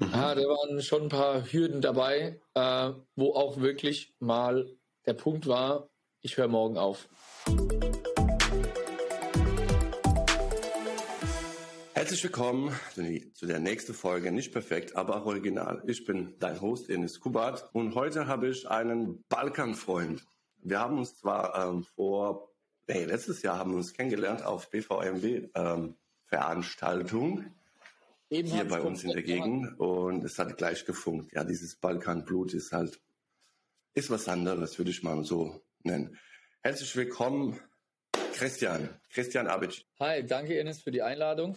Mhm. Ja, da waren schon ein paar Hürden dabei, äh, wo auch wirklich mal der Punkt war, ich höre morgen auf. Herzlich willkommen zu der nächsten Folge. Nicht perfekt, aber auch original. Ich bin dein Host Enis Kubat und heute habe ich einen Balkanfreund. Wir haben uns zwar ähm, vor, nee, letztes Jahr haben wir uns kennengelernt auf BVMW ähm, Veranstaltung Eben hier bei uns in der Gegend und es hat gleich gefunkt. Ja, dieses Balkanblut ist halt, ist was anderes, würde ich mal so nennen. Herzlich willkommen, Christian, Christian Abic. Hi, danke Ines für die Einladung.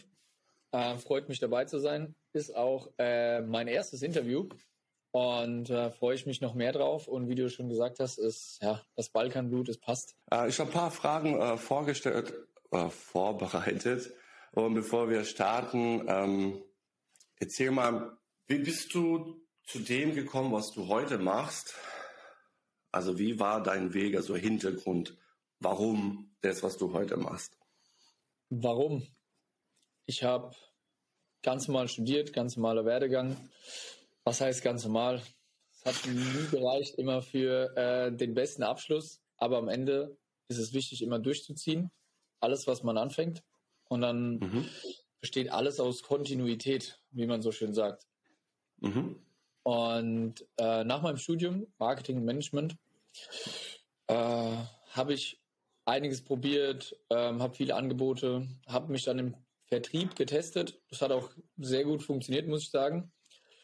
Äh, freut mich dabei zu sein. Ist auch äh, mein erstes Interview und äh, freue ich mich noch mehr drauf. Und wie du schon gesagt hast, ist ja das Balkanblut, es passt. Äh, ich habe ein paar Fragen äh, vorgestellt, äh, vorbereitet. Und bevor wir starten, ähm, erzähl mal, wie bist du zu dem gekommen, was du heute machst? Also wie war dein Weg, also Hintergrund, warum das, was du heute machst? Warum? Ich habe ganz normal studiert, ganz normaler Werdegang. Was heißt ganz normal? Es hat nie gereicht, immer für äh, den besten Abschluss, aber am Ende ist es wichtig, immer durchzuziehen. Alles, was man anfängt. Und dann mhm. Besteht alles aus Kontinuität, wie man so schön sagt. Mhm. Und äh, nach meinem Studium Marketing und Management äh, habe ich einiges probiert, ähm, habe viele Angebote, habe mich dann im Vertrieb getestet. Das hat auch sehr gut funktioniert, muss ich sagen.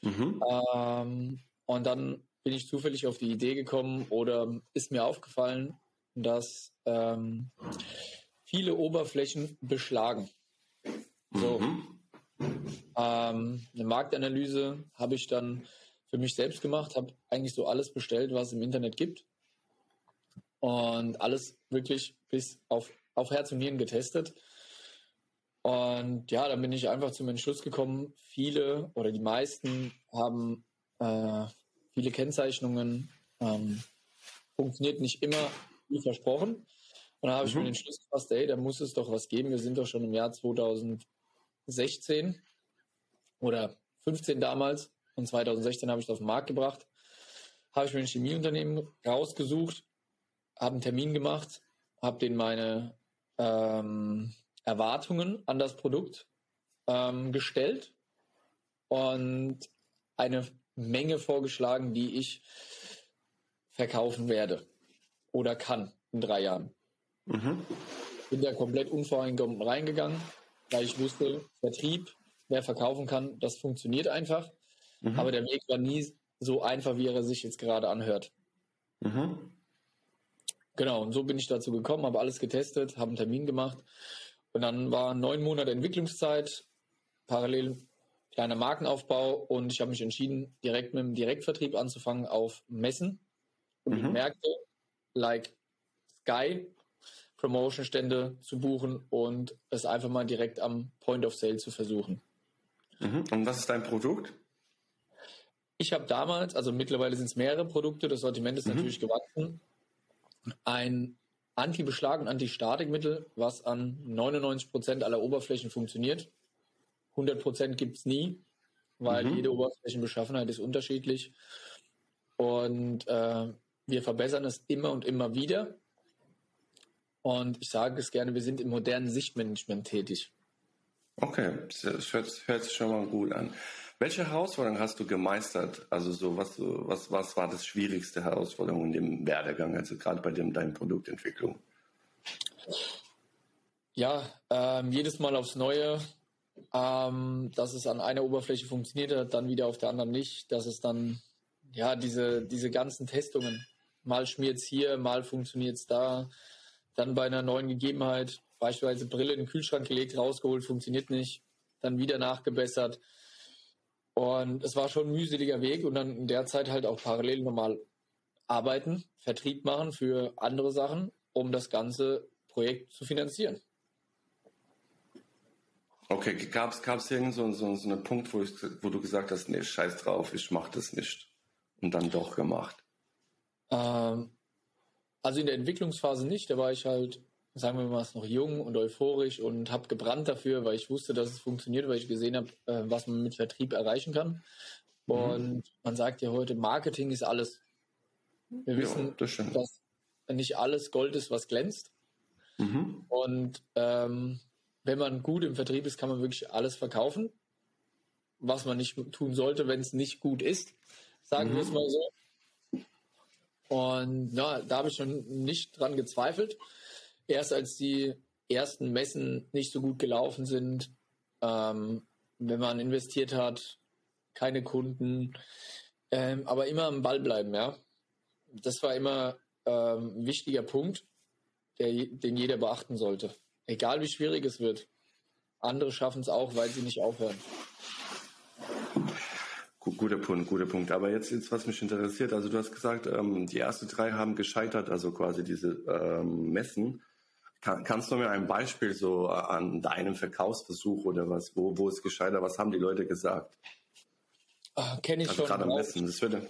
Mhm. Ähm, und dann bin ich zufällig auf die Idee gekommen oder ist mir aufgefallen, dass ähm, viele Oberflächen beschlagen. So. Mhm. Ähm, eine Marktanalyse habe ich dann für mich selbst gemacht, habe eigentlich so alles bestellt, was es im Internet gibt. Und alles wirklich bis auf, auf Herz und Nieren getestet. Und ja, dann bin ich einfach zum Entschluss gekommen, viele oder die meisten haben äh, viele Kennzeichnungen, ähm, funktioniert nicht immer wie versprochen. Und dann habe ich mhm. mir den Entschluss gefasst, ey, da muss es doch was geben. Wir sind doch schon im Jahr 2016 oder 15 damals und 2016 habe ich es auf den Markt gebracht. Habe ich mir ein Chemieunternehmen rausgesucht, habe einen Termin gemacht, habe denen meine ähm, Erwartungen an das Produkt ähm, gestellt und eine Menge vorgeschlagen, die ich verkaufen werde oder kann in drei Jahren. Mhm. Bin da komplett unvoreingenommen reingegangen, weil ich wusste, Vertrieb, wer verkaufen kann, das funktioniert einfach. Mhm. Aber der Weg war nie so einfach, wie er sich jetzt gerade anhört. Mhm. Genau, und so bin ich dazu gekommen, habe alles getestet, habe einen Termin gemacht und dann war neun Monate Entwicklungszeit, parallel kleiner Markenaufbau und ich habe mich entschieden, direkt mit dem Direktvertrieb anzufangen auf Messen und mhm. Märkte like Sky Promotion-Stände zu buchen und es einfach mal direkt am Point of Sale zu versuchen. Mhm. Und was ist dein Produkt? Ich habe damals, also mittlerweile sind es mehrere Produkte, das Sortiment ist mhm. natürlich gewachsen, ein Anti-Beschlag- und Anti-Statikmittel, was an 99 Prozent aller Oberflächen funktioniert. 100 Prozent gibt es nie, weil mhm. jede Oberflächenbeschaffenheit ist unterschiedlich. Und äh, wir verbessern es immer und immer wieder. Und ich sage es gerne, wir sind im modernen Sichtmanagement tätig. Okay, das hört, hört sich schon mal gut an. Welche Herausforderungen hast du gemeistert? Also so was, was, was war das schwierigste Herausforderung in dem Werdegang, also gerade bei dem, deiner Produktentwicklung? Ja, ähm, jedes Mal aufs Neue, ähm, dass es an einer Oberfläche funktioniert hat, dann wieder auf der anderen nicht, dass es dann, ja, diese, diese ganzen Testungen, mal schmiert es hier, mal funktioniert es da, dann bei einer neuen Gegebenheit, beispielsweise Brille in den Kühlschrank gelegt, rausgeholt, funktioniert nicht, dann wieder nachgebessert. Und es war schon ein mühseliger Weg und dann in der Zeit halt auch parallel normal arbeiten, Vertrieb machen für andere Sachen, um das ganze Projekt zu finanzieren. Okay, gab es gab's irgend so, so, so einen Punkt, wo, ich, wo du gesagt hast, nee, scheiß drauf, ich mach das nicht und dann doch gemacht? Ähm, also in der Entwicklungsphase nicht, da war ich halt sagen wir mal, noch jung und euphorisch und habe gebrannt dafür, weil ich wusste, dass es funktioniert, weil ich gesehen habe, äh, was man mit Vertrieb erreichen kann. Mhm. Und mhm. man sagt ja heute, Marketing ist alles. Wir wissen, ja, das dass nicht alles Gold ist, was glänzt. Mhm. Und ähm, wenn man gut im Vertrieb ist, kann man wirklich alles verkaufen, was man nicht tun sollte, wenn es nicht gut ist. Sagen mhm. wir es mal so. Und ja, da habe ich schon nicht dran gezweifelt. Erst als die ersten Messen nicht so gut gelaufen sind, ähm, wenn man investiert hat, keine Kunden, ähm, aber immer am Ball bleiben, ja. Das war immer ähm, ein wichtiger Punkt, der, den jeder beachten sollte. Egal wie schwierig es wird. Andere schaffen es auch, weil sie nicht aufhören. Guter Punkt, guter Punkt. Aber jetzt, jetzt was mich interessiert, also du hast gesagt, ähm, die ersten drei haben gescheitert, also quasi diese ähm, Messen. Kann, kannst du mir ein Beispiel so äh, an deinem Verkaufsversuch oder was, wo, wo es gescheitert, was haben die Leute gesagt? Ah, Kenne ich also schon. Gerade am Messen, das würde.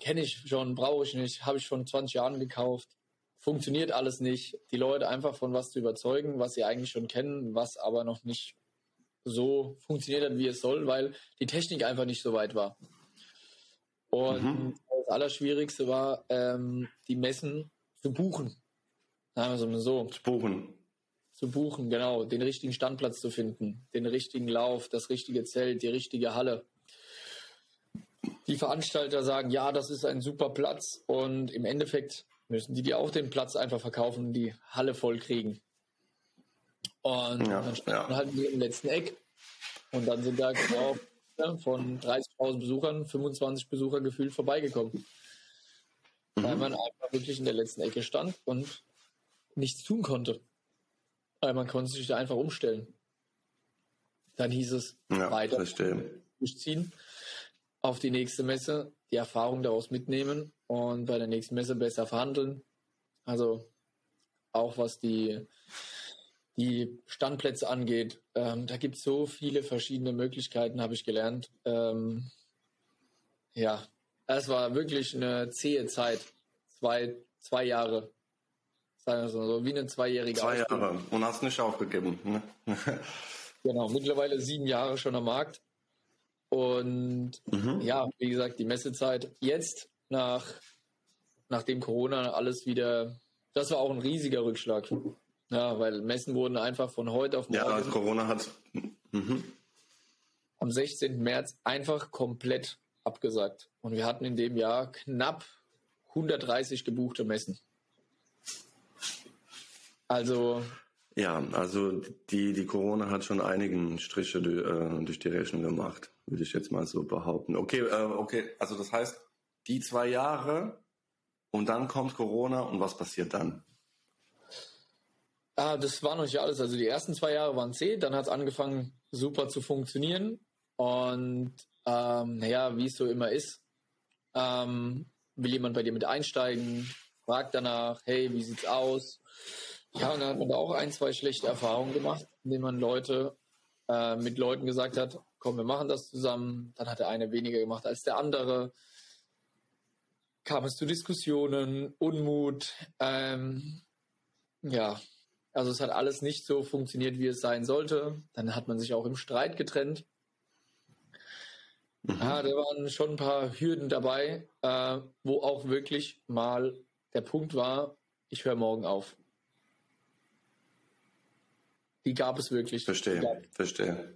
Kenne ich schon, brauche ich nicht, habe ich vor 20 Jahren gekauft. Funktioniert alles nicht. Die Leute einfach von was zu überzeugen, was sie eigentlich schon kennen, was aber noch nicht so funktioniert hat, wie es soll, weil die Technik einfach nicht so weit war. Und mhm. das Allerschwierigste war, ähm, die Messen zu buchen. Sagen wir es so. Zu buchen. Zu buchen, genau. Den richtigen Standplatz zu finden, den richtigen Lauf, das richtige Zelt, die richtige Halle. Die Veranstalter sagen, ja, das ist ein super Platz und im Endeffekt müssen die dir auch den Platz einfach verkaufen und die Halle voll kriegen. Und ja, dann standen ja. halt wir im letzten Eck. Und dann sind da genau von 30.000 Besuchern 25 Besucher gefühlt vorbeigekommen. Mhm. Weil man einfach wirklich in der letzten Ecke stand und nichts tun konnte. Weil man konnte sich da einfach umstellen. Dann hieß es ja, weiter durchziehen, auf die nächste Messe, die Erfahrung daraus mitnehmen und bei der nächsten Messe besser verhandeln. Also auch was die die Standplätze angeht. Ähm, da gibt es so viele verschiedene Möglichkeiten, habe ich gelernt. Ähm, ja, es war wirklich eine zähe Zeit. Zwei, zwei Jahre. Sagen wir so, wie eine zweijährige Zwei Ausbildung. Jahre und hast nicht aufgegeben. Ne? genau, mittlerweile sieben Jahre schon am Markt. Und mhm. ja, wie gesagt, die Messezeit jetzt nach, nachdem Corona alles wieder, das war auch ein riesiger Rückschlag. Ja, weil Messen wurden einfach von heute auf morgen. Ja, als Corona hat. Mhm. Am 16. März einfach komplett abgesagt. Und wir hatten in dem Jahr knapp 130 gebuchte Messen. Also. Ja, also die, die Corona hat schon einigen Striche äh, durch die Rechnung gemacht, würde ich jetzt mal so behaupten. Okay, äh, okay, also das heißt, die zwei Jahre und dann kommt Corona und was passiert dann? Ah, das war noch nicht alles. Also die ersten zwei Jahre waren zäh, dann hat es angefangen super zu funktionieren. Und ähm, naja, wie es so immer ist, ähm, will jemand bei dir mit einsteigen, fragt danach, hey, wie sieht's aus? Ja, und dann hat man da auch ein, zwei schlechte Erfahrungen gemacht, indem man Leute äh, mit Leuten gesagt hat, komm, wir machen das zusammen. Dann hat der eine weniger gemacht als der andere. Kam es zu Diskussionen, Unmut. Ähm, ja, also es hat alles nicht so funktioniert, wie es sein sollte. Dann hat man sich auch im Streit getrennt. Mhm. Ja, da waren schon ein paar Hürden dabei, äh, wo auch wirklich mal der Punkt war, ich höre morgen auf. Die gab es wirklich. Verstehe, verstehe.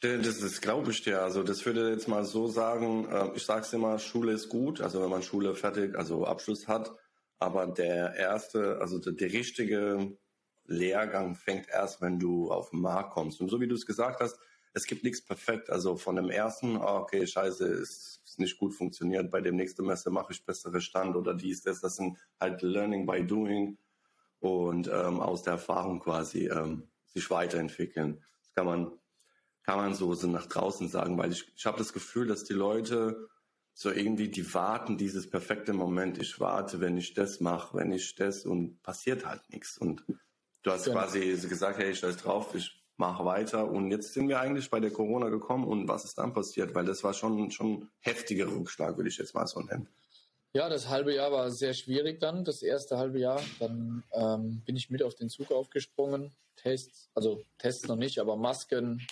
Das, das glaube ich dir. Also das würde jetzt mal so sagen, äh, ich sage es immer, Schule ist gut. Also wenn man Schule fertig, also Abschluss hat, aber der erste, also der, der richtige Lehrgang fängt erst, wenn du auf den Markt kommst. Und so wie du es gesagt hast, es gibt nichts perfekt. Also von dem ersten, oh, okay, scheiße, ist, ist nicht gut funktioniert. Bei dem nächsten Messer mache ich bessere Stand oder dies, das. Das sind halt Learning by Doing und ähm, aus der Erfahrung quasi ähm, sich weiterentwickeln. Das kann man, kann man so, so nach draußen sagen, weil ich, ich habe das Gefühl, dass die Leute so irgendwie, die warten dieses perfekte Moment. Ich warte, wenn ich das mache, wenn ich das und passiert halt nichts. Und du hast genau. quasi gesagt, hey, ich scheiß drauf, ich mache weiter. Und jetzt sind wir eigentlich bei der Corona gekommen und was ist dann passiert? Weil das war schon schon heftiger Rückschlag, würde ich jetzt mal so nennen. Ja, das halbe Jahr war sehr schwierig dann, das erste halbe Jahr. Dann ähm, bin ich mit auf den Zug aufgesprungen. Tests, also Tests noch nicht, aber Masken,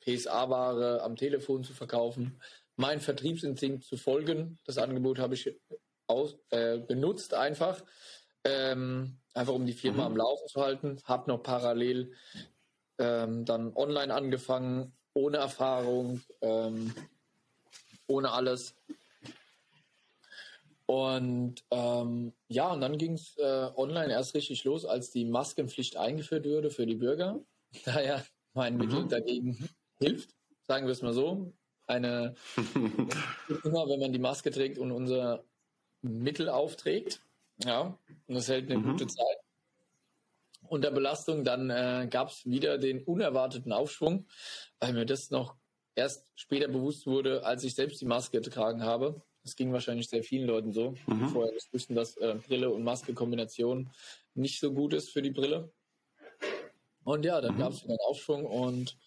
PSA-Ware am Telefon zu verkaufen, mein Vertriebsinstinkt zu folgen. Das Angebot habe ich aus, äh, benutzt einfach, ähm, einfach um die Firma mhm. am Laufen zu halten. Habe noch parallel ähm, dann online angefangen, ohne Erfahrung, ähm, ohne alles. Und ähm, ja, und dann ging es äh, online erst richtig los, als die Maskenpflicht eingeführt wurde für die Bürger. Daher mein mhm. Mittel dagegen hilft, sagen wir es mal so. Eine immer, wenn man die Maske trägt und unser Mittel aufträgt. Ja, und das hält eine mhm. gute Zeit. Unter Belastung, dann äh, gab es wieder den unerwarteten Aufschwung, weil mir das noch erst später bewusst wurde, als ich selbst die Maske getragen habe. Das ging wahrscheinlich sehr vielen Leuten so, mhm. die vorher nicht wussten, dass äh, Brille und Maske-Kombination nicht so gut ist für die Brille. Und ja, dann mhm. gab es wieder einen Aufschwung und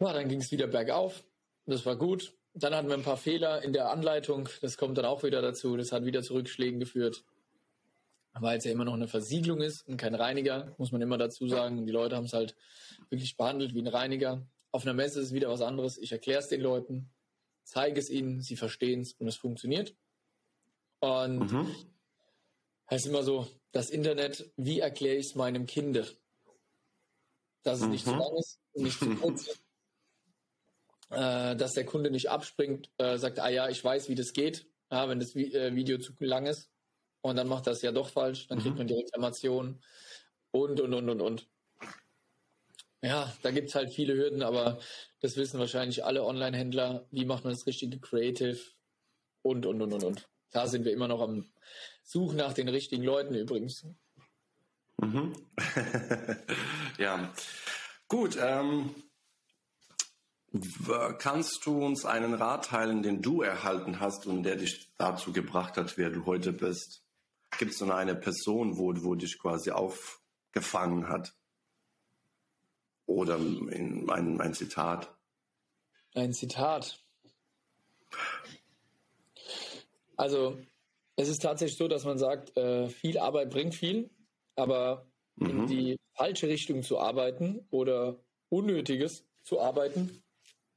ja, dann ging es wieder bergauf. Das war gut. Dann hatten wir ein paar Fehler in der Anleitung. Das kommt dann auch wieder dazu. Das hat wieder zu Rückschlägen geführt. Weil es ja immer noch eine Versiegelung ist und kein Reiniger, muss man immer dazu sagen. Die Leute haben es halt wirklich behandelt wie ein Reiniger. Auf einer Messe ist es wieder was anderes. Ich erkläre es den Leuten zeige es ihnen, sie verstehen es und es funktioniert. Und mhm. heißt immer so, das Internet, wie erkläre ich es meinem Kind? Dass es mhm. nicht zu lang ist, nicht zu kurz ist. Äh, dass der Kunde nicht abspringt, äh, sagt, ah ja, ich weiß, wie das geht, ja, wenn das Vi äh, Video zu lang ist. Und dann macht das ja doch falsch, dann mhm. kriegt man die Reklamation und, und, und, und, und. Ja, da gibt es halt viele Hürden, aber das wissen wahrscheinlich alle Online-Händler. Wie macht man das richtige Creative? Und, und, und, und, und. Da sind wir immer noch am Suchen nach den richtigen Leuten übrigens. Mhm. ja, gut. Ähm, kannst du uns einen Rat teilen, den du erhalten hast und der dich dazu gebracht hat, wer du heute bist? Gibt es so eine Person, wo, wo dich quasi aufgefangen hat? Oder in ein, ein Zitat. Ein Zitat. Also es ist tatsächlich so, dass man sagt, äh, viel Arbeit bringt viel, aber mhm. in die falsche Richtung zu arbeiten oder Unnötiges zu arbeiten,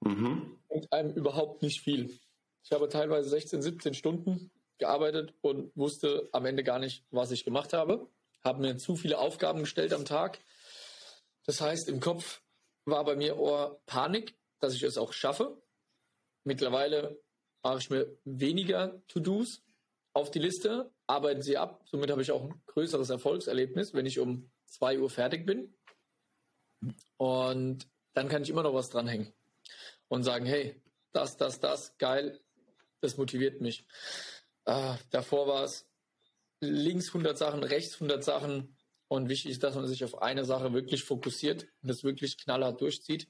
mhm. bringt einem überhaupt nicht viel. Ich habe teilweise 16, 17 Stunden gearbeitet und wusste am Ende gar nicht, was ich gemacht habe. Habe mir zu viele Aufgaben gestellt am Tag, das heißt, im Kopf war bei mir Ohr Panik, dass ich es auch schaffe. Mittlerweile mache ich mir weniger To-Dos auf die Liste, arbeite sie ab. Somit habe ich auch ein größeres Erfolgserlebnis, wenn ich um 2 Uhr fertig bin. Und dann kann ich immer noch was dranhängen und sagen, hey, das, das, das, geil, das motiviert mich. Äh, davor war es links 100 Sachen, rechts 100 Sachen, und wichtig ist, dass man sich auf eine Sache wirklich fokussiert und das wirklich knallhart durchzieht.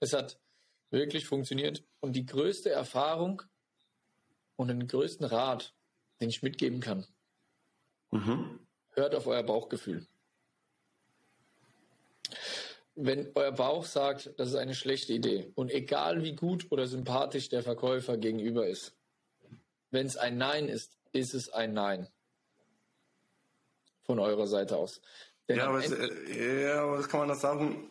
Es hat wirklich funktioniert. Und die größte Erfahrung und den größten Rat, den ich mitgeben kann, mhm. hört auf euer Bauchgefühl. Wenn euer Bauch sagt, das ist eine schlechte Idee und egal wie gut oder sympathisch der Verkäufer gegenüber ist, wenn es ein Nein ist, ist es ein Nein von eurer Seite aus. Denn ja, aber, es, äh, ja, aber was kann man das sagen?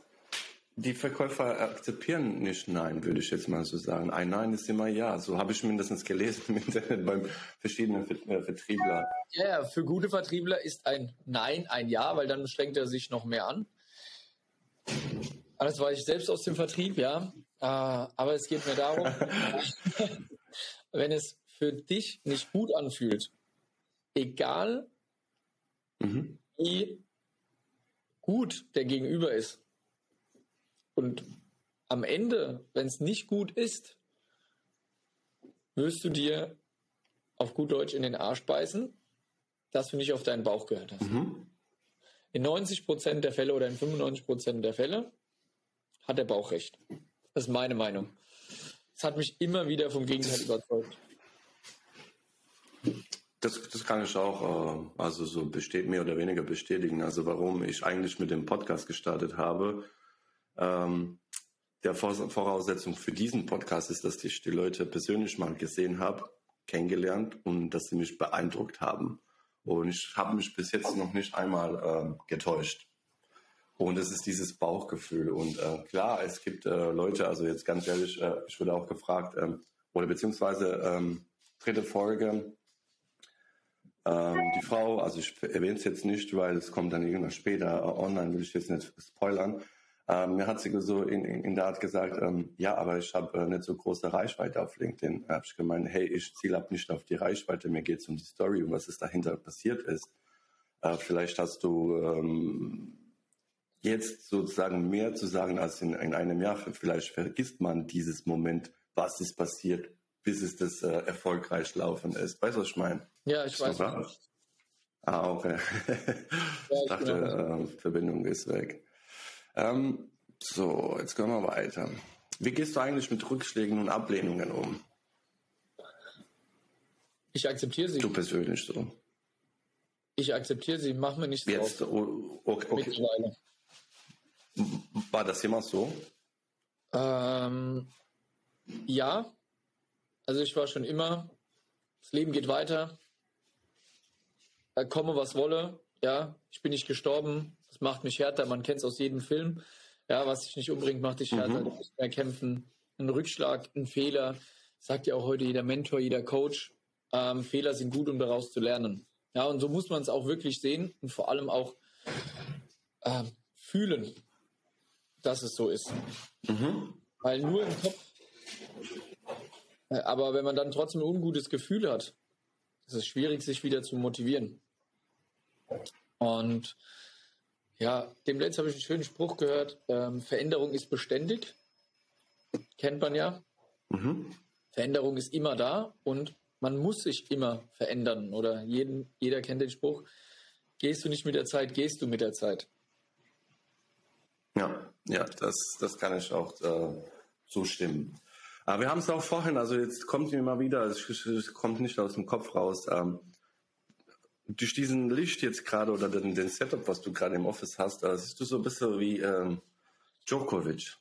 Die Verkäufer akzeptieren nicht Nein, würde ich jetzt mal so sagen. Ein Nein ist immer Ja. So habe ich mindestens gelesen im Internet beim verschiedenen äh, Vertriebler. Ja, für gute Vertriebler ist ein Nein ein Ja, weil dann strengt er sich noch mehr an. Das war ich selbst aus dem Vertrieb, ja. Äh, aber es geht mir darum, wenn es für dich nicht gut anfühlt, egal mhm. wie gut der Gegenüber ist. Und am Ende, wenn es nicht gut ist, wirst du dir auf gut Deutsch in den Arsch beißen, dass du nicht auf deinen Bauch gehört hast. Mhm. In 90 Prozent der Fälle oder in 95 Prozent der Fälle hat der Bauch recht. Das ist meine Meinung. Das hat mich immer wieder vom Gegenteil überzeugt. Das, das kann ich auch, äh, also so besteht mehr oder weniger bestätigen. Also warum ich eigentlich mit dem Podcast gestartet habe. Ähm, der Voraussetzung für diesen Podcast ist, dass ich die Leute persönlich mal gesehen habe kennengelernt und dass sie mich beeindruckt haben. Und ich habe mich bis jetzt noch nicht einmal äh, getäuscht. Und es ist dieses Bauchgefühl. Und äh, klar, es gibt äh, Leute, also jetzt ganz ehrlich, äh, ich wurde auch gefragt, ähm, oder beziehungsweise ähm, dritte Folge, ähm, die Frau, also ich erwähne es jetzt nicht, weil es kommt dann irgendwann später äh, online, will ich jetzt nicht spoilern. Ähm, mir hat sie so in, in, in der Art gesagt, ähm, ja, aber ich habe äh, nicht so große Reichweite auf LinkedIn. Da habe ich gemeint, hey, ich ziele ab nicht auf die Reichweite, mir geht es um die Story und was es dahinter passiert ist. Äh, vielleicht hast du ähm, jetzt sozusagen mehr zu sagen als in, in einem Jahr. Vielleicht vergisst man dieses Moment, was ist passiert, bis es das äh, erfolgreich laufen ist. Weißt du, was ich meine? Ja, ich weiß. Ah, okay. ich dachte, äh, Verbindung ist weg. Ähm, so, jetzt gehen wir weiter. Wie gehst du eigentlich mit Rückschlägen und Ablehnungen um? Ich akzeptiere sie. Du persönlich so. Ich akzeptiere sie, mach mir nichts Jetzt, drauf. Oh, okay, okay. War das immer so? Ähm, ja. Also ich war schon immer, das Leben geht weiter. Da komme, was wolle. Ja, ich bin nicht gestorben. Macht mich härter. Man kennt es aus jedem Film. Ja, was dich nicht umbringt, macht dich härter. Mhm. Du musst mehr kämpfen. Ein Rückschlag, ein Fehler, sagt ja auch heute jeder Mentor, jeder Coach. Ähm, Fehler sind gut, um daraus zu lernen. Ja, und so muss man es auch wirklich sehen und vor allem auch äh, fühlen, dass es so ist. Mhm. Weil nur im Kopf. Äh, aber wenn man dann trotzdem ein ungutes Gefühl hat, ist es schwierig, sich wieder zu motivieren. Und ja, dem letzten habe ich einen schönen Spruch gehört. Ähm, Veränderung ist beständig. Kennt man ja. Mhm. Veränderung ist immer da und man muss sich immer verändern. Oder jeden, jeder kennt den Spruch. Gehst du nicht mit der Zeit, gehst du mit der Zeit. Ja, ja, das, das kann ich auch äh, zustimmen. Aber wir haben es auch vorhin, also jetzt kommt mir mal wieder, es, es kommt nicht aus dem Kopf raus. Ähm, durch diesen Licht jetzt gerade oder den, den, Setup, was du gerade im Office hast, äh, siehst du so ein bisschen wie ähm, Djokovic.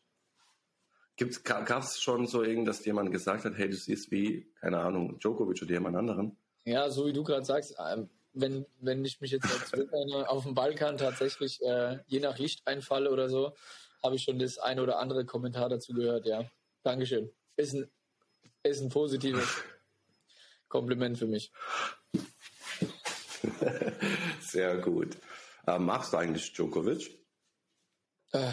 Gab es schon so irgend, dass jemand gesagt hat, hey, du siehst wie, keine Ahnung, Djokovic oder jemand anderen? Ja, so wie du gerade sagst, ähm, wenn, wenn ich mich jetzt auf dem Balkan tatsächlich äh, je nach Licht einfalle oder so, habe ich schon das eine oder andere Kommentar dazu gehört, ja. Dankeschön. Ist ein, ist ein positives Kompliment für mich. Sehr gut. Äh, magst du eigentlich Djokovic? Äh,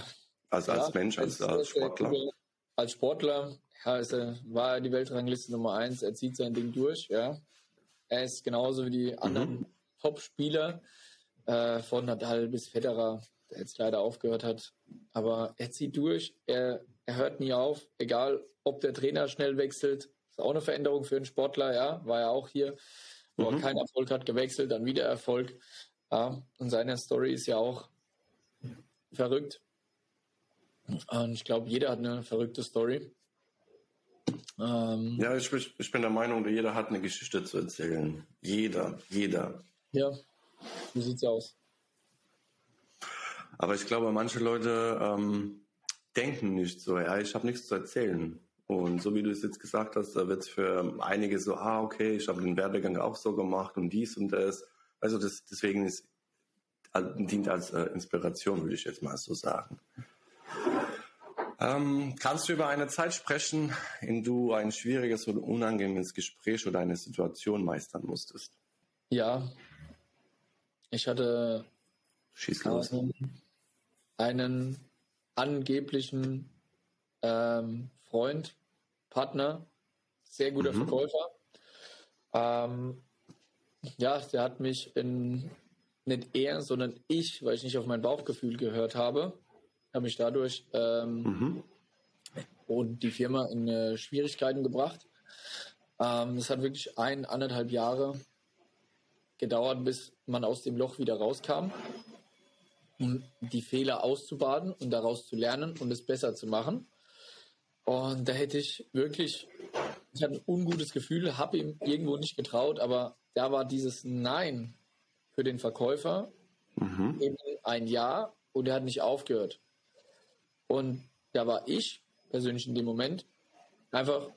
also als ja, Mensch, als, als Sportler? Als Sportler ja, ist er, war er die Weltrangliste Nummer eins. Er zieht sein Ding durch. Ja. Er ist genauso wie die anderen mhm. Top-Spieler äh, von Nadal bis Federer, der jetzt leider aufgehört hat. Aber er zieht durch. Er, er hört nie auf, egal ob der Trainer schnell wechselt. Ist auch eine Veränderung für einen Sportler. Ja, war er auch hier wo mhm. er keinen Erfolg hat, gewechselt, dann wieder Erfolg. Ja, und seine Story ist ja auch verrückt. Und ich glaube, jeder hat eine verrückte Story. Ähm, ja, ich, ich, bin der Meinung, jeder hat eine Geschichte zu erzählen. Jeder, jeder. Ja, wie sieht's aus? Aber ich glaube, manche Leute ähm, denken nicht so, ja, ich habe nichts zu erzählen. Und so wie du es jetzt gesagt hast, da wird es für einige so, ah, okay, ich habe den Werdegang auch so gemacht und dies und das. Also das, deswegen ist, dient als äh, Inspiration, würde ich jetzt mal so sagen. Ähm, kannst du über eine Zeit sprechen, in du ein schwieriges oder unangenehmes Gespräch oder eine Situation meistern musstest? Ja, ich hatte Schieß los. einen angeblichen ähm, Freund, Partner, sehr guter mhm. Verkäufer. Ähm, ja, der hat mich in, nicht er, sondern ich, weil ich nicht auf mein Bauchgefühl gehört habe, habe mich dadurch ähm, mhm. und die Firma in äh, Schwierigkeiten gebracht. Ähm, es hat wirklich ein, anderthalb Jahre gedauert, bis man aus dem Loch wieder rauskam, um die Fehler auszubaden und daraus zu lernen und es besser zu machen. Und da hätte ich wirklich, ich hatte ein ungutes Gefühl, habe ihm irgendwo nicht getraut, aber da war dieses Nein für den Verkäufer mhm. eben ein Ja und er hat nicht aufgehört. Und da war ich persönlich in dem Moment einfach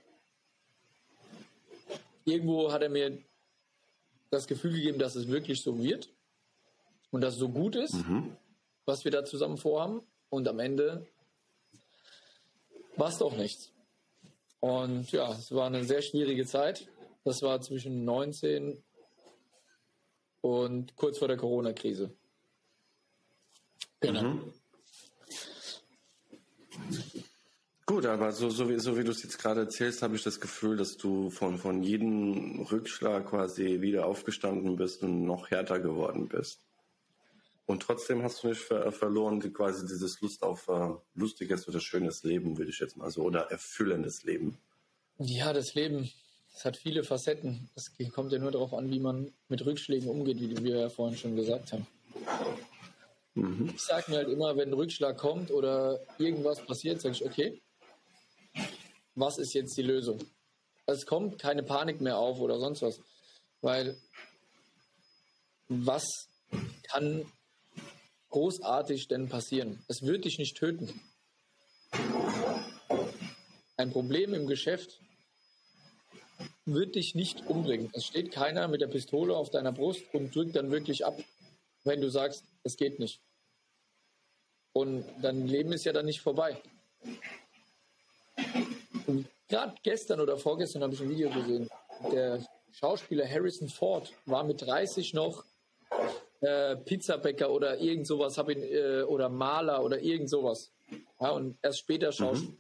irgendwo hat er mir das Gefühl gegeben, dass es wirklich so wird und dass es so gut ist, mhm. was wir da zusammen vorhaben. Und am Ende es doch nichts. Und ja, es war eine sehr schwierige Zeit. Das war zwischen 19 und kurz vor der Corona-Krise. Genau. Mhm. Gut, aber so, so wie, so wie du es jetzt gerade erzählst, habe ich das Gefühl, dass du von, von jedem Rückschlag quasi wieder aufgestanden bist und noch härter geworden bist. Und trotzdem hast du nicht ver verloren, quasi dieses Lust auf äh, lustiges oder schönes Leben, würde ich jetzt mal so, oder erfüllendes Leben. Ja, das Leben, das hat viele Facetten. Es kommt ja nur darauf an, wie man mit Rückschlägen umgeht, wie wir ja vorhin schon gesagt haben. Mhm. Ich sage mir halt immer, wenn ein Rückschlag kommt oder irgendwas passiert, sage ich, okay, was ist jetzt die Lösung? Es kommt keine Panik mehr auf oder sonst was, weil was kann großartig denn passieren? Es wird dich nicht töten. Ein Problem im Geschäft wird dich nicht umbringen. Es steht keiner mit der Pistole auf deiner Brust und drückt dann wirklich ab, wenn du sagst, es geht nicht. Und dein Leben ist ja dann nicht vorbei. Gerade gestern oder vorgestern habe ich ein Video gesehen. Der Schauspieler Harrison Ford war mit 30 noch äh, Pizzabäcker oder irgend sowas, hab ihn, äh, oder Maler oder irgend sowas. Ja, und erst später Schauspieler. Mhm.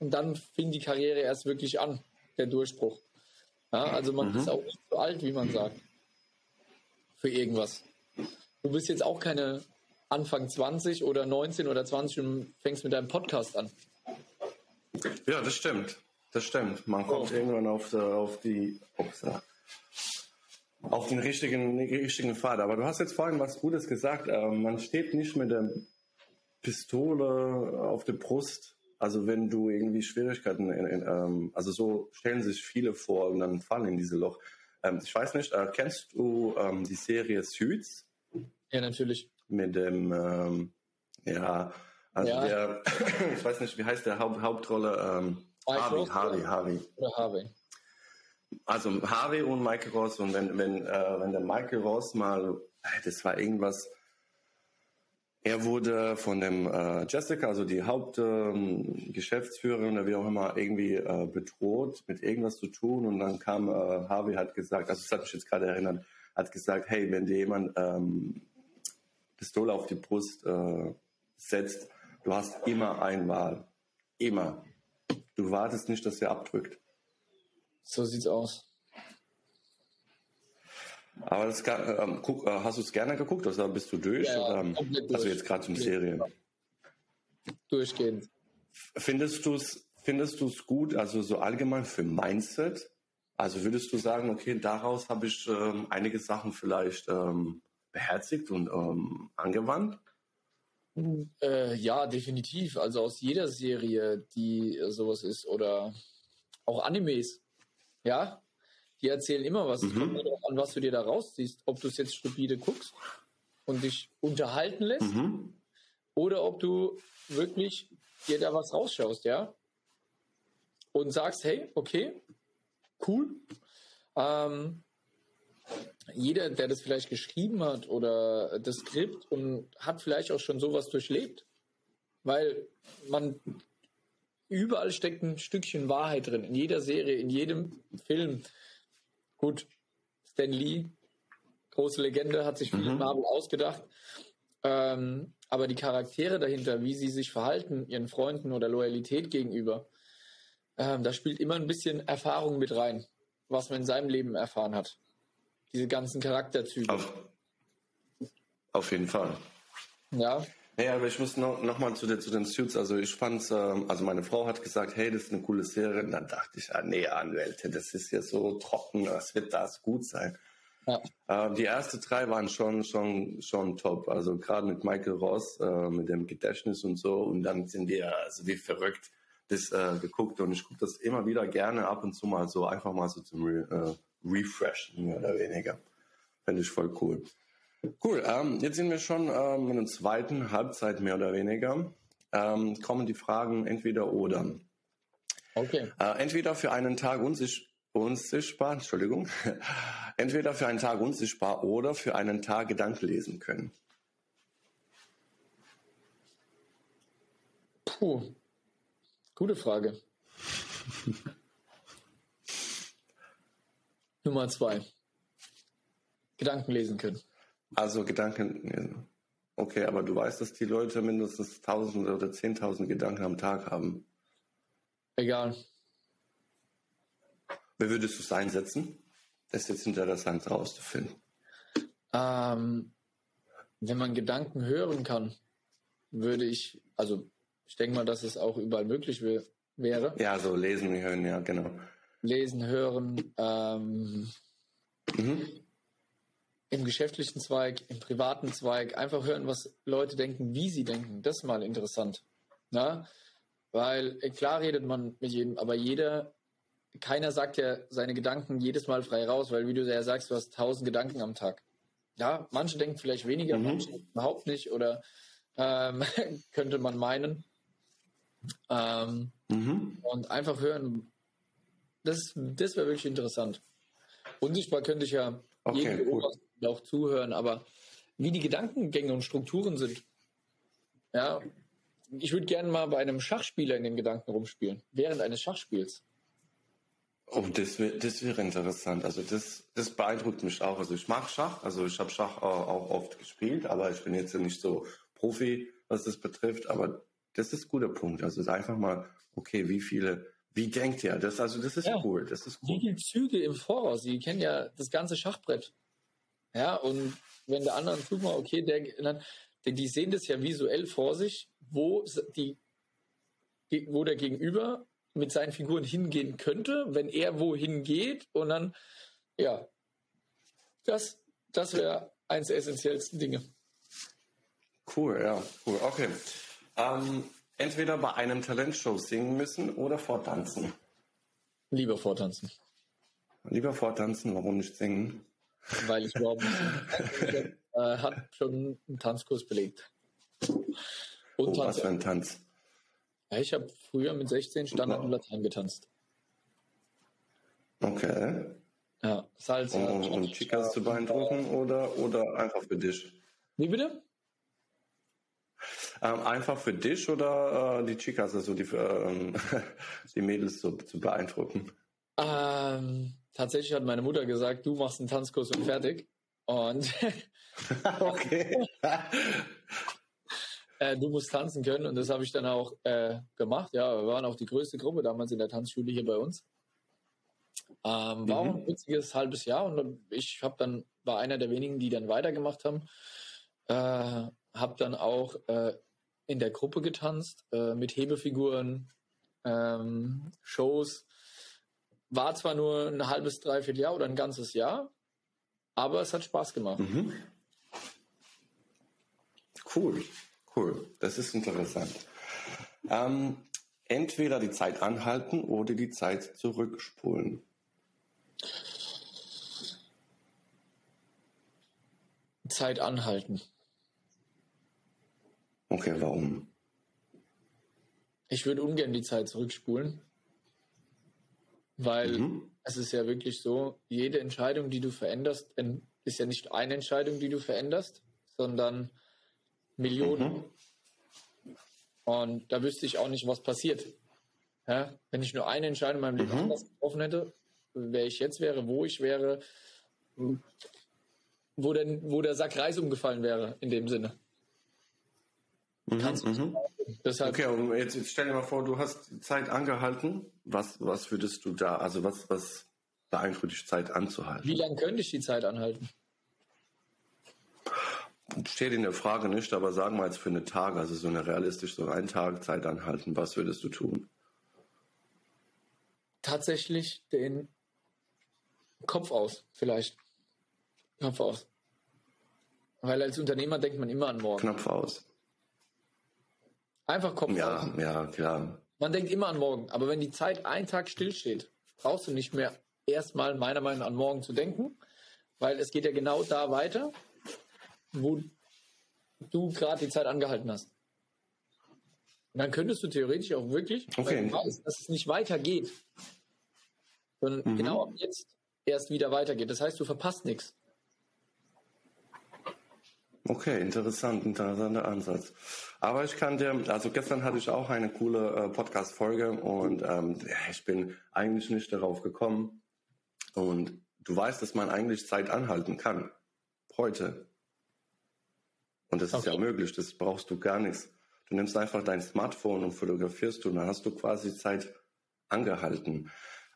Und dann fing die Karriere erst wirklich an, der Durchbruch. Ja, also man mhm. ist auch nicht so alt, wie man sagt. Für irgendwas. Du bist jetzt auch keine Anfang 20 oder 19 oder 20 und fängst mit deinem Podcast an. Ja, das stimmt. Das stimmt. Man kommt oh. irgendwann auf, auf die auf den richtigen, richtigen Pfad. Aber du hast jetzt vorhin was Gutes gesagt. Ähm, man steht nicht mit der Pistole auf der Brust. Also wenn du irgendwie Schwierigkeiten, in, in, ähm, also so stellen sich viele vor und dann fallen in diese Loch. Ähm, ich weiß nicht, äh, kennst du ähm, die Serie Suits? Ja, natürlich. Mit dem, ähm, ja, also ja. der, ich weiß nicht, wie heißt der Haupt, Hauptrolle? Ähm, Harvey, Harvey, Harvey. Oder Harvey. Also Harvey und Michael Ross und wenn, wenn, äh, wenn der Michael Ross mal, das war irgendwas, er wurde von dem äh, Jessica, also die Hauptgeschäftsführerin ähm, oder wie auch immer, irgendwie äh, bedroht, mit irgendwas zu tun. Und dann kam äh, Harvey, hat gesagt, also das hat mich jetzt gerade erinnert, hat gesagt, hey, wenn dir jemand ähm, Pistole auf die Brust äh, setzt, du hast immer ein Wahl. Immer. Du wartest nicht, dass er abdrückt. So sieht's aus. Aber das, ähm, guck, äh, hast du es gerne geguckt oder bist du durch? Ja, oder, ähm, durch. Also jetzt gerade zum Serien. Durchgehend. Findest du es findest du's gut, also so allgemein für Mindset? Also würdest du sagen, okay, daraus habe ich ähm, einige Sachen vielleicht ähm, beherzigt und ähm, angewandt? Äh, ja, definitiv. Also aus jeder Serie, die sowas ist, oder auch Animes. Ja, die erzählen immer was. Mhm. an, was du dir da rausziehst. Ob du es jetzt stupide guckst und dich unterhalten lässt mhm. oder ob du wirklich dir da was rausschaust, ja. Und sagst, hey, okay, cool. Ähm, jeder, der das vielleicht geschrieben hat oder das Skript und hat vielleicht auch schon sowas durchlebt, weil man überall steckt ein Stückchen Wahrheit drin. In jeder Serie, in jedem Film. Gut, Stan Lee, große Legende, hat sich viel mhm. Marvel ausgedacht. Ähm, aber die Charaktere dahinter, wie sie sich verhalten, ihren Freunden oder Loyalität gegenüber, ähm, da spielt immer ein bisschen Erfahrung mit rein, was man in seinem Leben erfahren hat. Diese ganzen Charakterzüge. Auf, auf jeden Fall. Ja. Ja, aber ich muss noch, noch mal zu, der, zu den Suits. Also ich fand's, ähm, also meine Frau hat gesagt, hey, das ist eine coole Serie. Und dann dachte ich, ah, nee, Anwälte, das ist ja so trocken, das wird das gut sein. Ja. Äh, die ersten drei waren schon, schon, schon top. Also gerade mit Michael Ross, äh, mit dem Gedächtnis und so. Und dann sind wir also wie verrückt das äh, geguckt. Und ich gucke das immer wieder gerne ab und zu mal so, einfach mal so zum Re äh, Refreshen, mehr oder weniger. Fände ich voll cool. Cool, ähm, jetzt sind wir schon ähm, in der zweiten Halbzeit mehr oder weniger. Ähm, kommen die Fragen entweder oder. Okay. Äh, entweder für einen Tag unsicht unsichtbar, Entschuldigung, entweder für einen Tag unsichtbar oder für einen Tag Gedanken lesen können. Puh, gute Frage. Nummer zwei. Gedanken lesen können. Also Gedanken, okay, aber du weißt, dass die Leute mindestens 1000 oder 10.000 Gedanken am Tag haben. Egal. Wie würdest du es einsetzen? Das ist jetzt interessant herauszufinden. Ähm, wenn man Gedanken hören kann, würde ich, also ich denke mal, dass es auch überall möglich wär, wäre. Ja, so lesen, hören, ja, genau. Lesen, hören, ähm, Mhm. Im geschäftlichen Zweig, im privaten Zweig, einfach hören, was Leute denken, wie sie denken. Das ist mal interessant. Na? Weil äh, klar redet man mit jedem, aber jeder, keiner sagt ja seine Gedanken jedes Mal frei raus, weil wie du ja sagst, du hast tausend Gedanken am Tag. Ja, manche denken vielleicht weniger, Mhm. manche überhaupt nicht oder ähm, könnte man meinen. Ähm, Mhm. und einfach hören, das, das wäre wirklich interessant. Unsichtbar könnte ich ja Okay, jeden beobachten auch zuhören, aber wie die Gedankengänge und Strukturen sind, ja, ich würde gerne mal bei einem Schachspieler in den Gedanken rumspielen, während eines Schachspiels. Oh, das, wär, das wäre interessant. Also das, das beeindruckt mich auch. Also ich mag Schach, also ich habe Schach auch, oft gespielt, aber ich bin jetzt ja nicht so Profi, was das betrifft. Aber das ist ein guter Punkt. Also es ist einfach mal, okay, wie viele, wie denkt ihr? Das, also das ist Ja. cool. Das ist Wie cool. viele Züge im Voraus? Sie kennen ja das ganze Schachbrett. Ja, und wenn der andere Zug mal, okay, der, dann, denn die sehen das ja visuell vor sich, wo die, die- wo der Gegenüber mit seinen Figuren hingehen könnte, wenn er wohin geht und dann, ja, das, das wäre eins der essentiellsten Dinge. Cool, ja, cool. Okay. Ähm, entweder bei einem Talentshow singen müssen oder vortanzen. Lieber vortanzen, Lieber vortanzen, warum nicht singen? Weil ich überhaupt nicht, äh, hat schon einen Tanzkurs belegt. Und Oh, was für ein Tanz. Ja, ich habe früher mit 16 Standard und Latein getanzt. Okay. Ja, Salsa. Um, um Chicas zu beeindrucken oder, oder einfach für dich? Wie bitte? Ähm, einfach für dich oder äh, die Chicas, also die, ähm, die Mädels zu, zu beeindrucken? Ähm, tatsächlich hat meine Mutter gesagt, du machst einen Tanzkurs und fertig. Und okay. äh, du musst tanzen können. Und das habe ich dann auch äh, gemacht. Ja, wir waren auch die größte Gruppe damals in der Tanzschule hier bei uns. Ähm, war auch ein witziges halbes Jahr und ich habe dann war einer der wenigen, die dann weitergemacht haben. Äh, habe dann auch äh, in der Gruppe getanzt äh, mit Hebefiguren, ähm, Shows. War zwar nur ein halbes, dreiviertel Jahr oder ein ganzes Jahr, aber es hat Spaß gemacht. Mhm. Cool, cool. Das ist interessant. Ähm, entweder die Zeit anhalten oder die Zeit zurückspulen. Zeit anhalten. Okay, warum? Ich würde ungern die Zeit zurückspulen, weil Mhm. es ist ja wirklich so, jede Entscheidung, die du veränderst, ist ja nicht eine Entscheidung, die du veränderst, sondern Millionen. Und da wüsste ich auch nicht, was passiert. Ja? Wenn ich nur eine Entscheidung in meinem Leben Mhm. anders getroffen hätte, wer ich jetzt wäre, wo ich wäre, wo, denn, wo der Sack Reis umgefallen wäre, in dem Sinne. Kannst du Mhm. Deshalb Okay, und jetzt, jetzt stell dir mal vor, du hast die Zeit angehalten. Was, was würdest du da, also was, was beeindruckt dich, Zeit anzuhalten? Wie lange könnte ich die Zeit anhalten? Steht in der Frage nicht, aber sagen wir jetzt für einen Tag, also so eine realistisch, so einen Tag Zeit anhalten, was würdest du tun? Tatsächlich den Kopf aus, vielleicht. Kopf aus. Weil als Unternehmer denkt man immer an morgen. Knopf aus. Einfach Kopf. Ja, ja, klar. Man denkt immer an morgen. Aber wenn die Zeit einen Tag stillsteht, brauchst du nicht mehr erstmal meiner Meinung nach an morgen zu denken, weil es geht ja genau da weiter, wo du gerade die Zeit angehalten hast. Und dann könntest du theoretisch auch wirklich, Okay. wenn du weißt, dass es nicht weitergeht, sondern Mhm. genau ab jetzt erst wieder weitergeht. Das heißt, du verpasst nichts. Okay, interessant, interessanter Ansatz. Aber ich kann dir, also gestern hatte ich auch eine coole äh, Podcast-Folge und ähm, ich bin eigentlich nicht darauf gekommen. Und du weißt, dass man eigentlich Zeit anhalten kann. Heute. Und das ist ja Okay. möglich, das brauchst du gar nichts. Du nimmst einfach dein Smartphone und fotografierst du, und dann hast du quasi Zeit angehalten.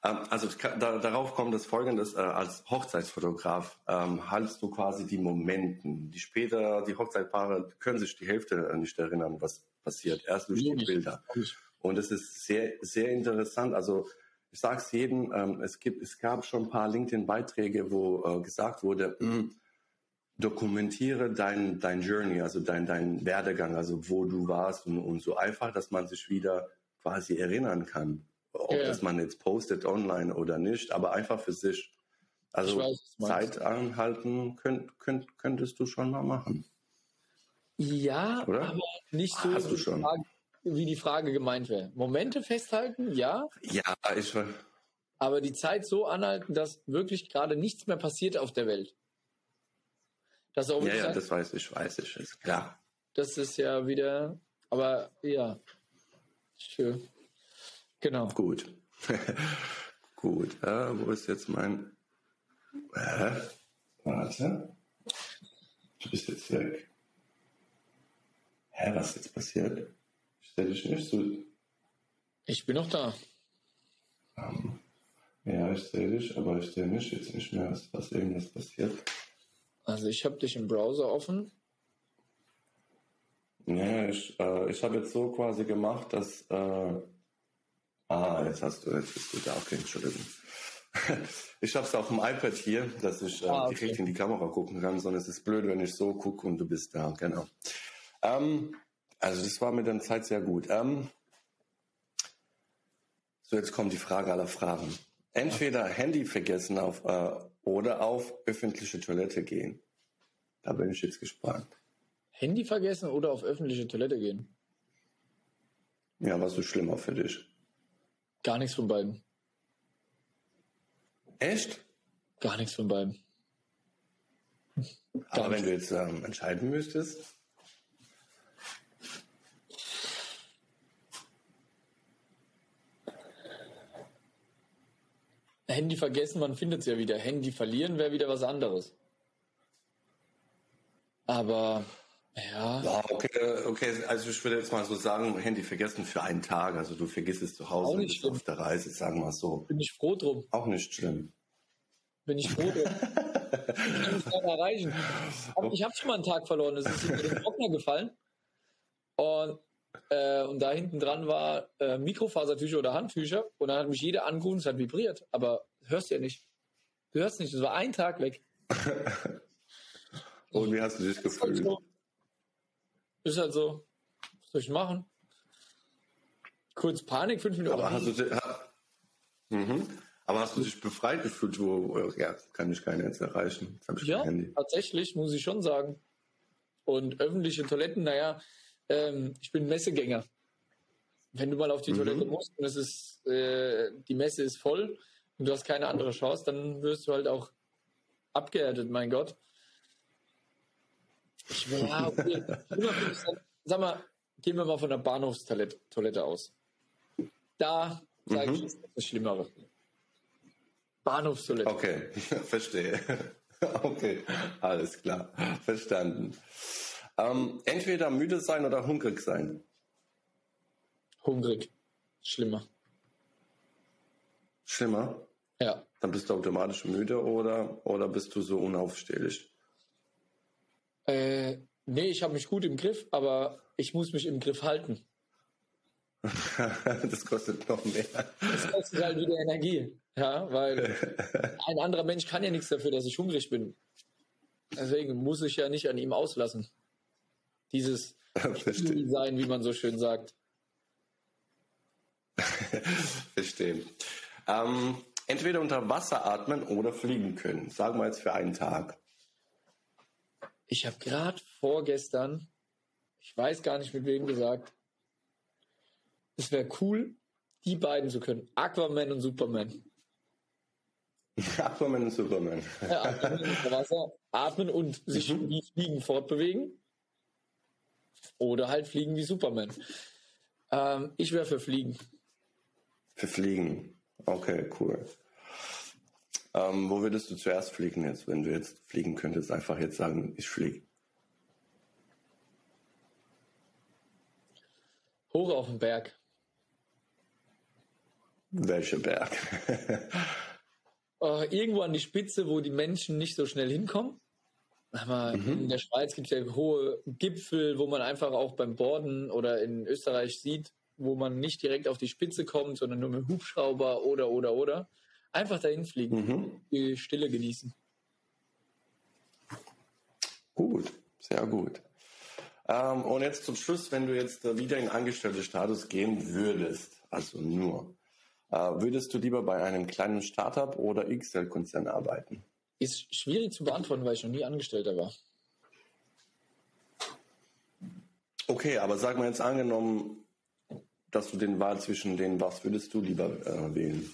Ähm, also kann- da, darauf kommt das folgendes, äh, als Hochzeitsfotograf ähm, haltst du quasi die Momenten. Die später, die Hochzeitpaare können sich die Hälfte äh, nicht erinnern, was passiert, erst durch die. Bilder. Und es ist sehr, sehr interessant. Also ich sage es jedem, ähm, es, gibt, es gab schon ein paar LinkedIn-Beiträge, wo äh, gesagt wurde, mh, dokumentiere dein, dein Journey, also dein, dein Werdegang, also wo du warst und, und so einfach, dass man sich wieder quasi erinnern kann. Ob Ja. das man jetzt postet online oder nicht, aber einfach für sich. Also weiß. Zeit anhalten könnt, könnt, könntest du schon mal machen. Ja, Oder? aber nicht so, Hast du wie, die schon. Frage, wie die Frage gemeint wäre. Momente festhalten, ja, Ja, ich war. aber die Zeit so anhalten, dass wirklich gerade nichts mehr passiert auf der Welt. Das, auch Ja, ja, sagt, das weiß ich, weiß ich, ist klar. das ist ja wieder, aber ja, schön. Genau. Gut. Gut. Ja, wo ist jetzt mein. Hä? Warte. Du bist jetzt weg. Hä, was ist jetzt passiert? Ich sehe dich nicht so. Ich bin noch da. Ja, ich sehe dich, aber ich sehe mich jetzt nicht mehr, was, was irgendwas passiert. Also ich habe dich im Browser offen. Ja, ich, äh, ich habe jetzt so quasi gemacht, dass. Äh, ah, jetzt hast du, jetzt bist du da. Okay, Entschuldigung. Ich habe es auf dem iPad hier, dass ich äh, Ah, okay. direkt in die Kamera gucken kann, sondern es ist blöd, wenn ich so gucke und du bist da, genau. Ähm, also das war mit der Zeit sehr gut. Ähm, so, jetzt kommt die Frage aller Fragen. Entweder Handy vergessen auf, äh, oder auf öffentliche Toilette gehen. Da bin ich jetzt gespannt. Handy vergessen oder auf öffentliche Toilette gehen. Ja, was ist schlimmer für dich? Gar nichts von beiden. Echt? Gar nichts von beiden. Aber nicht. wenn du jetzt ähm, entscheiden müsstest, Handy vergessen, man findet es ja wieder. Handy verlieren wäre wieder was anderes. Aber ja, ja, okay, okay, also ich würde jetzt mal so sagen, Handy vergessen für einen Tag. Also du vergisst es zu Hause Auch und nicht bist schlimm. auf der Reise, sagen wir es so. bin ich froh drum. Auch nicht schlimm. Bin ich froh drum. ich kann es dann erreichen. Aber ich habe schon mal einen Tag verloren. Es ist über den Trockner gefallen. Und, äh, und da hinten dran war äh, Mikrofasertücher oder Handtücher. Und dann hat mich jeder angerufen, es hat vibriert. Aber hörst ja nicht. Du hörst nicht. Es war ein Tag weg. Und wie hast du dich gefühlt? Ist halt so. Was soll ich machen? Kurz Panik, fünf Minuten. Aber hast du, mhm. Aber hast du dich befreit gefühlt, wo, ja, kann ich keine jetzt erreichen. Jetzt habe ich Ja, Handy. tatsächlich, muss ich schon sagen. Und öffentliche Toiletten, naja, ähm, ich bin Messegänger. Wenn du mal auf die Mhm. Toilette musst und es ist, äh, die Messe ist voll und du hast keine andere Chance, dann wirst du halt auch abgehärtet, mein Gott. Ich, ja, okay. Ich Sag mal, gehen wir mal von der Bahnhofstoilette Toilette aus. Da sage ich, Mhm. ist das Schlimmere. Bahnhofstoilette. Okay, verstehe. Okay, alles klar, verstanden. Ähm, entweder müde sein oder hungrig sein. Hungrig. Schlimmer. Schlimmer. Ja. Dann bist du automatisch müde oder, oder bist du so unaufstehlich? Äh, nee, ich habe mich gut im Griff, aber ich muss mich im Griff halten. das kostet noch mehr. Das kostet halt wieder Energie. Ja, weil ein anderer Mensch kann ja nichts dafür, dass ich hungrig bin. Deswegen muss ich ja nicht an ihm auslassen. Dieses sein, wie man so schön sagt. Verstehe. Ähm, entweder unter Wasser atmen oder fliegen können. Sagen wir jetzt für einen Tag. Ich habe gerade vorgestern, ich weiß gar nicht mit wem gesagt, es wäre cool, die beiden zu können. Aquaman und Superman. Aquaman und Superman. Ja, atmen Wasser, atmen und sich Mhm. wie Fliegen fortbewegen. Oder halt fliegen wie Superman. Ähm, ich wäre für Fliegen. Für Fliegen. Okay, cool. Ähm, wo würdest du zuerst fliegen jetzt, wenn du jetzt fliegen könntest? Einfach jetzt sagen, ich fliege. Hoch auf den Berg. Welcher Berg? Äh, irgendwo an die Spitze, wo die Menschen nicht so schnell hinkommen. Aber Mhm. in der Schweiz gibt es ja hohe Gipfel, wo man einfach auch beim Borden oder in Österreich sieht, wo man nicht direkt auf die Spitze kommt, sondern nur mit Hubschrauber oder oder oder. Einfach dahin fliegen, mhm. die Stille genießen. Gut, sehr gut. Ähm, und jetzt zum Schluss, wenn du jetzt wieder in Angestelltenstatus gehen würdest, also nur, äh, würdest du lieber bei einem kleinen Startup oder XL-Konzern arbeiten? Ist schwierig zu beantworten, weil ich noch nie Angestellter war. Okay, aber sag mal jetzt angenommen, dass du den Wahl zwischen denen, was würdest du lieber äh, wählen?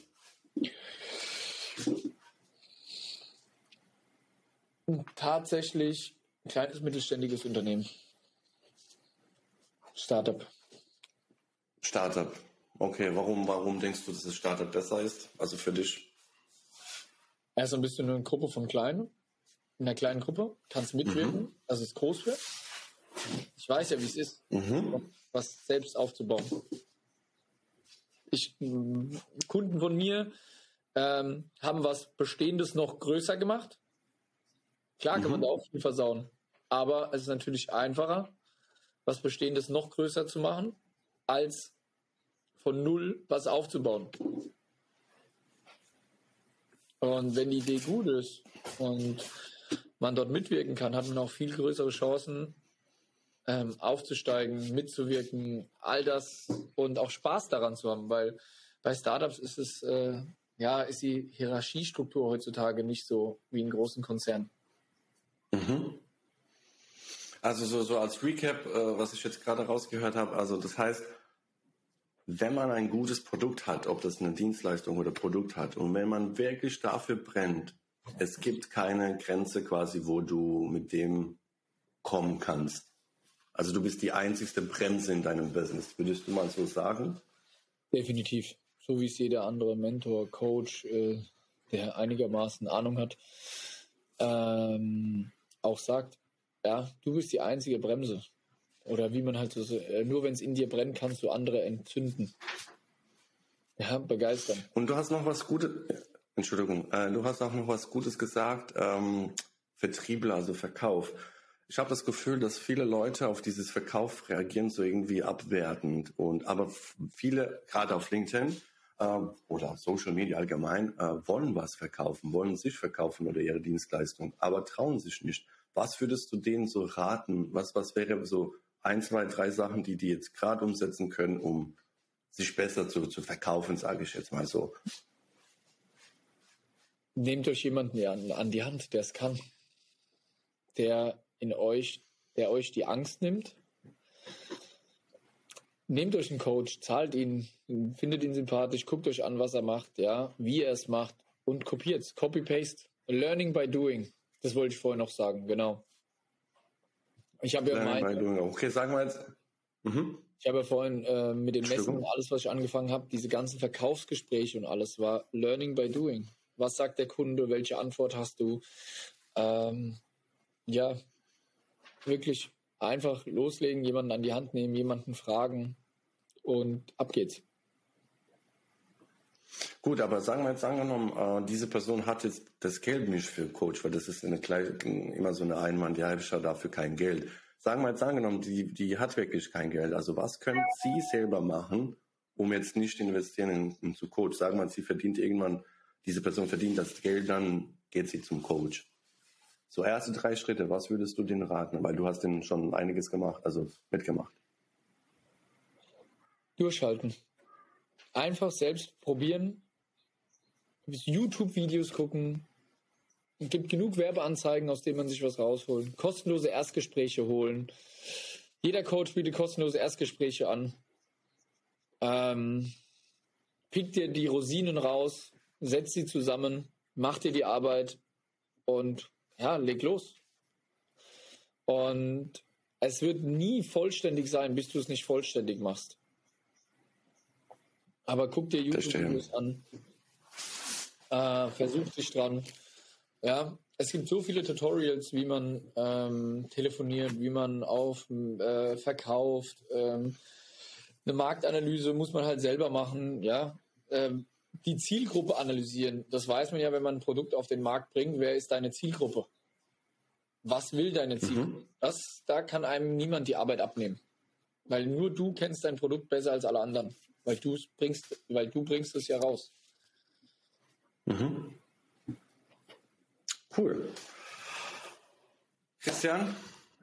Tatsächlich ein kleines mittelständiges Unternehmen. Startup. Startup. Okay, warum, warum denkst du, dass das Startup besser ist? Also für dich? Erst ein bisschen eine Gruppe von Kleinen. In einer kleinen Gruppe. Kannst mitwirken, dass es groß wird. Ich weiß ja, wie es ist, Mhm. was selbst aufzubauen. Ich, Kunden von mir ähm, haben was Bestehendes noch größer gemacht. Klar kann man Mhm. da auch viel versauen. Aber es ist natürlich einfacher, was Bestehendes noch größer zu machen, als von null was aufzubauen. Und wenn die Idee gut ist und man dort mitwirken kann, hat man auch viel größere Chancen, ähm, aufzusteigen, mitzuwirken, all das und auch Spaß daran zu haben, weil bei Startups ist es, äh, ja, ist die Hierarchiestruktur heutzutage nicht so wie in großen Konzernen. Mhm. Also so, so als Recap, äh, was ich jetzt gerade rausgehört habe, also das heißt, wenn man ein gutes Produkt hat, ob das eine Dienstleistung oder Produkt hat, und wenn man wirklich dafür brennt, es gibt keine Grenze quasi, wo du mit dem kommen kannst. Also du bist die einzigste Bremse in deinem Business, würdest du mal so sagen? Definitiv. So wie es jeder andere Mentor, Coach, äh, der einigermaßen Ahnung hat, ähm, auch sagt, ja, du bist die einzige Bremse. Oder wie man halt so, äh, nur wenn es in dir brennt, kannst du andere entzünden. Ja, begeistern. Und du hast noch was Gutes, Entschuldigung, äh, du hast auch noch was Gutes gesagt, ähm, Vertriebler, also Verkauf. Ich habe das Gefühl, dass viele Leute auf dieses Verkauf reagieren so irgendwie abwertend und aber viele, gerade auf LinkedIn äh, oder Social Media allgemein, äh, wollen was verkaufen, wollen sich verkaufen oder ihre Dienstleistung, aber trauen sich nicht. Was würdest du denen so raten? Was, was wäre so ein, zwei, drei Sachen, die die jetzt gerade umsetzen können, um sich besser zu, zu verkaufen, sage ich jetzt mal so. Nehmt euch jemanden an, an die Hand, der es kann. Der in euch, der euch die Angst nimmt. Nehmt euch einen Coach, zahlt ihn, findet ihn sympathisch, guckt euch an, was er macht, ja, wie er es macht und kopiert Copy-Paste. Learning by doing. Das wollte ich vorher noch sagen, genau. Ich habe ja, Nein, mein, bei Doing. Okay, sagen wir jetzt. Mhm. ich habe ja vorhin äh, mit den Messen und alles, was ich angefangen habe, diese ganzen Verkaufsgespräche und alles war Learning by Doing. Was sagt der Kunde? Welche Antwort hast du? Ähm, ja, wirklich einfach loslegen, jemanden an die Hand nehmen, jemanden fragen und ab geht's. Gut, aber sagen wir jetzt angenommen, äh, diese Person hat jetzt das Geld nicht für Coach, weil das ist eine immer so eine ja, ich habe dafür kein Geld. Sagen wir jetzt angenommen, die, die hat wirklich kein Geld. Also was können Sie selber machen, um jetzt nicht investieren in, in zu Coach? Sagen wir, sie verdient irgendwann, diese Person verdient das Geld, dann geht sie zum Coach. So erste drei Schritte, was würdest du denen raten? Weil du hast denen schon einiges gemacht, also mitgemacht. Durchhalten. Einfach selbst probieren, YouTube-Videos gucken. Es gibt genug Werbeanzeigen, aus denen man sich was rausholen. Kostenlose Erstgespräche holen. Jeder Coach bietet kostenlose Erstgespräche an. Ähm, pick dir die Rosinen raus, setz sie zusammen, mach dir die Arbeit und ja, leg los. Und es wird nie vollständig sein, bis du es nicht vollständig machst. Aber guck dir YouTube-Videos an. Äh, versuch dich dran. Ja, es gibt so viele Tutorials, wie man ähm, telefoniert, wie man auf äh, verkauft. Ähm, eine Marktanalyse muss man halt selber machen. Ja, ähm, die Zielgruppe analysieren. Das weiß man ja, wenn man ein Produkt auf den Markt bringt. Wer ist deine Zielgruppe? Was will deine mhm. Zielgruppe? Mhm. Das, da kann einem niemand die Arbeit abnehmen. Weil nur du kennst dein Produkt besser als alle anderen. Weil du bringst, weil du bringst es ja raus. Mhm. Cool. Christian,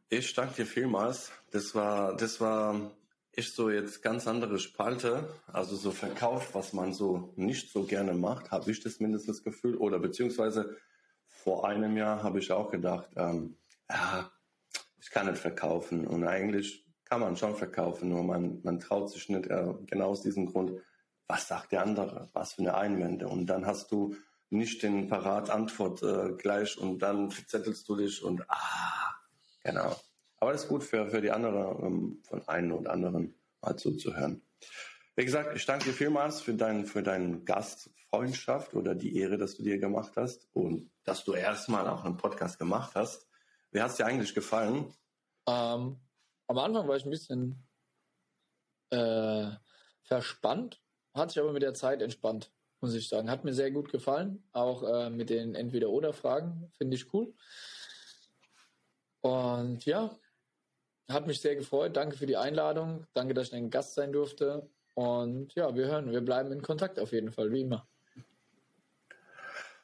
ich danke dir vielmals. Das war, das war ich so jetzt ganz andere Spalte, also so Verkauf, was man so nicht so gerne macht, habe ich das mindestens Gefühl. Oder beziehungsweise vor einem Jahr habe ich auch gedacht, ähm, ja, ich kann nicht verkaufen. Und eigentlich kann man schon verkaufen, nur man, man traut sich nicht äh, genau aus diesem Grund, was sagt der andere, was für eine Einwände. Und dann hast du nicht den Parat-Antwort äh, gleich und dann verzettelst du dich und ah, genau. Aber das ist gut für, für die anderen, um, von einem und anderen mal zuzuhören. Wie gesagt, ich danke dir vielmals für, dein, für deine Gastfreundschaft oder die Ehre, dass du dir gemacht hast und dass du erstmal auch einen Podcast gemacht hast. Wie hat es dir eigentlich gefallen? Ähm, am Anfang war ich ein bisschen äh, verspannt, hat sich aber mit der Zeit entspannt, muss ich sagen. Hat mir sehr gut gefallen, auch äh, mit den Entweder-Oder-Fragen, finde ich cool. Und ja, hat mich sehr gefreut. Danke für die Einladung. Danke, dass ich ein Gast sein durfte. Und ja, wir hören, wir bleiben in Kontakt auf jeden Fall, wie immer.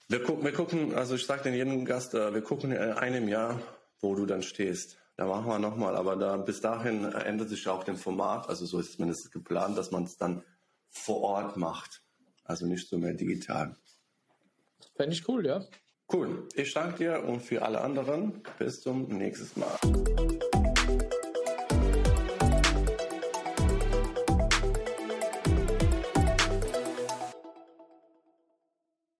Wir gucken, wir gucken also ich sage den jedem Gast, äh, wir gucken in einem Jahr, wo du dann stehst. Da machen wir nochmal, aber da, bis dahin ändert sich auch das Format, also so ist es zumindest geplant, dass man es dann vor Ort macht, also nicht so mehr digital. Fände ich cool, ja. Cool. Ich danke dir und für alle anderen bis zum nächsten Mal.